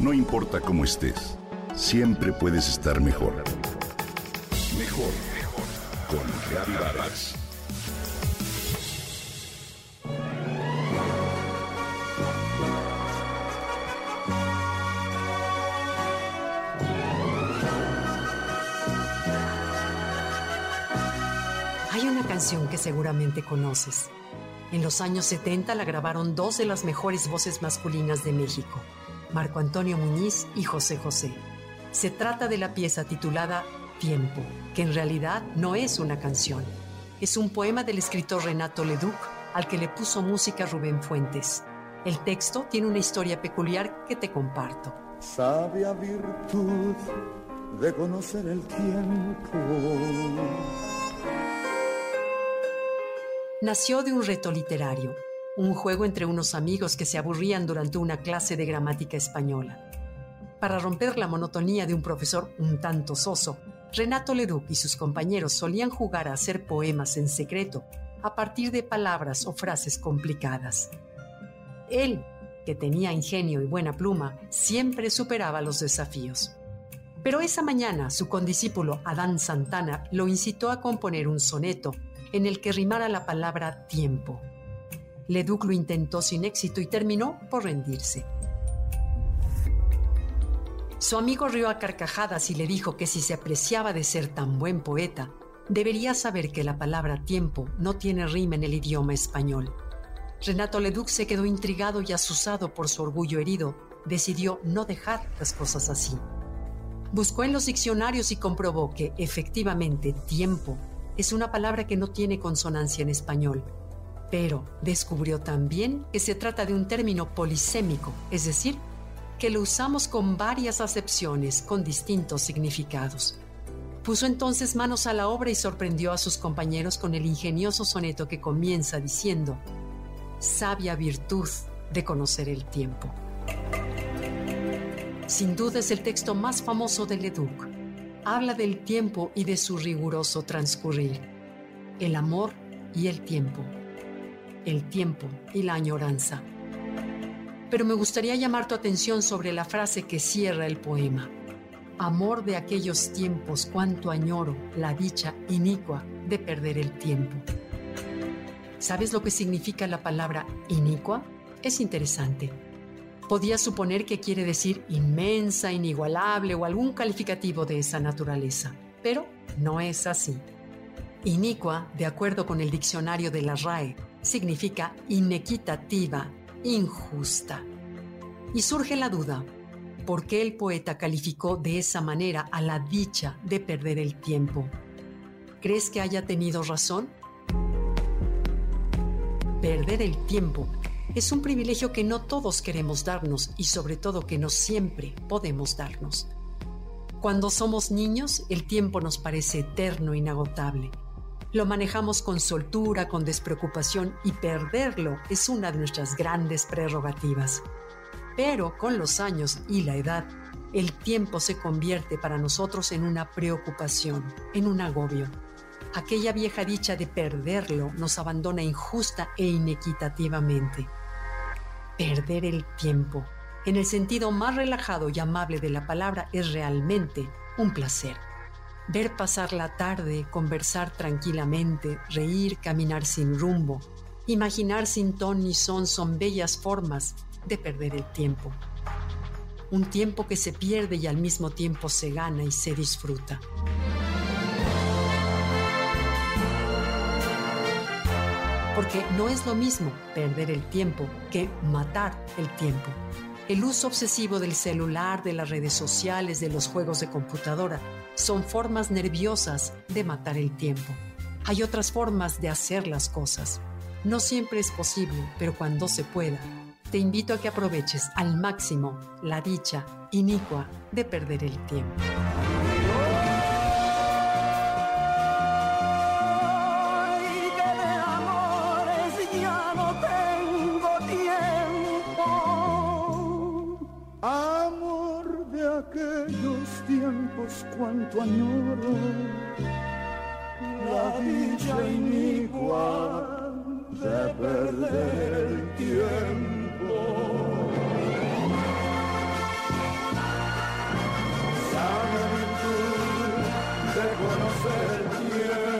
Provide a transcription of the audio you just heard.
No importa cómo estés, siempre puedes estar mejor. Mejor, mejor. Con Reavivadas. Hay una canción que seguramente conoces. En los años 70 la grabaron dos de las mejores voces masculinas de México, Marco Antonio Muñiz y José José. Se trata de la pieza titulada Tiempo, que en realidad no es una canción. Es un poema del escritor Renato Leduc al que le puso música Rubén Fuentes. El texto tiene una historia peculiar que te comparto. Sabia virtud de conocer el tiempo. Nació de un reto literario, un juego entre unos amigos que se aburrían durante una clase de gramática española. Para romper la monotonía de un profesor un tanto soso, Renato Leduc y sus compañeros solían jugar a hacer poemas en secreto a partir de palabras o frases complicadas. Él, que tenía ingenio y buena pluma, siempre superaba los desafíos. Pero esa mañana su condiscípulo Adán Santana lo incitó a componer un soneto en el que rimara la palabra tiempo. Leduc lo intentó sin éxito y terminó por rendirse. Su amigo rió a carcajadas y le dijo que si se apreciaba de ser tan buen poeta, debería saber que la palabra tiempo no tiene rima en el idioma español. Renato Leduc se quedó intrigado y asusado por su orgullo herido. Decidió no dejar las cosas así. Buscó en los diccionarios y comprobó que, efectivamente, tiempo es una palabra que no tiene consonancia en español. Pero descubrió también que se trata de un término polisémico, es decir, que lo usamos con varias acepciones, con distintos significados. Puso entonces manos a la obra y sorprendió a sus compañeros con el ingenioso soneto que comienza diciendo, Sabia virtud de conocer el tiempo. Sin duda es el texto más famoso de Leduc. Habla del tiempo y de su riguroso transcurrir. El amor y el tiempo. El tiempo y la añoranza pero me gustaría llamar tu atención sobre la frase que cierra el poema. Amor de aquellos tiempos, cuánto añoro la dicha inicua de perder el tiempo. ¿Sabes lo que significa la palabra inicua? Es interesante. Podía suponer que quiere decir inmensa, inigualable o algún calificativo de esa naturaleza, pero no es así. Inicua, de acuerdo con el diccionario de la RAE, significa inequitativa, injusta. Y surge la duda, ¿por qué el poeta calificó de esa manera a la dicha de perder el tiempo? ¿Crees que haya tenido razón? Perder el tiempo es un privilegio que no todos queremos darnos y sobre todo que no siempre podemos darnos. Cuando somos niños, el tiempo nos parece eterno, inagotable lo manejamos con soltura, con despreocupación y perderlo es una de nuestras grandes prerrogativas. Pero con los años y la edad, el tiempo se convierte para nosotros en una preocupación, en un agobio. Aquella vieja dicha de perderlo nos abandona injusta e inequitativamente. Perder el tiempo, en el sentido más relajado y amable de la palabra, es realmente un placer ver pasar la tarde, conversar tranquilamente, reír, caminar sin rumbo, imaginar sin ton ni son son bellas formas de perder el tiempo. Un tiempo que se pierde y al mismo tiempo se gana y se disfruta. Porque no es lo mismo perder el tiempo que matar el tiempo. El uso obsesivo del celular, de las redes sociales, de los juegos de computadora, son formas nerviosas de matar el tiempo. Hay otras formas de hacer las cosas. No siempre es posible, pero cuando se pueda, te invito a que aproveches al máximo la dicha inicua de perder el tiempo. aquellos tiempos cuanto añoro la dicha inicua de perder el tiempo. Sana virtud de conocer el tiempo.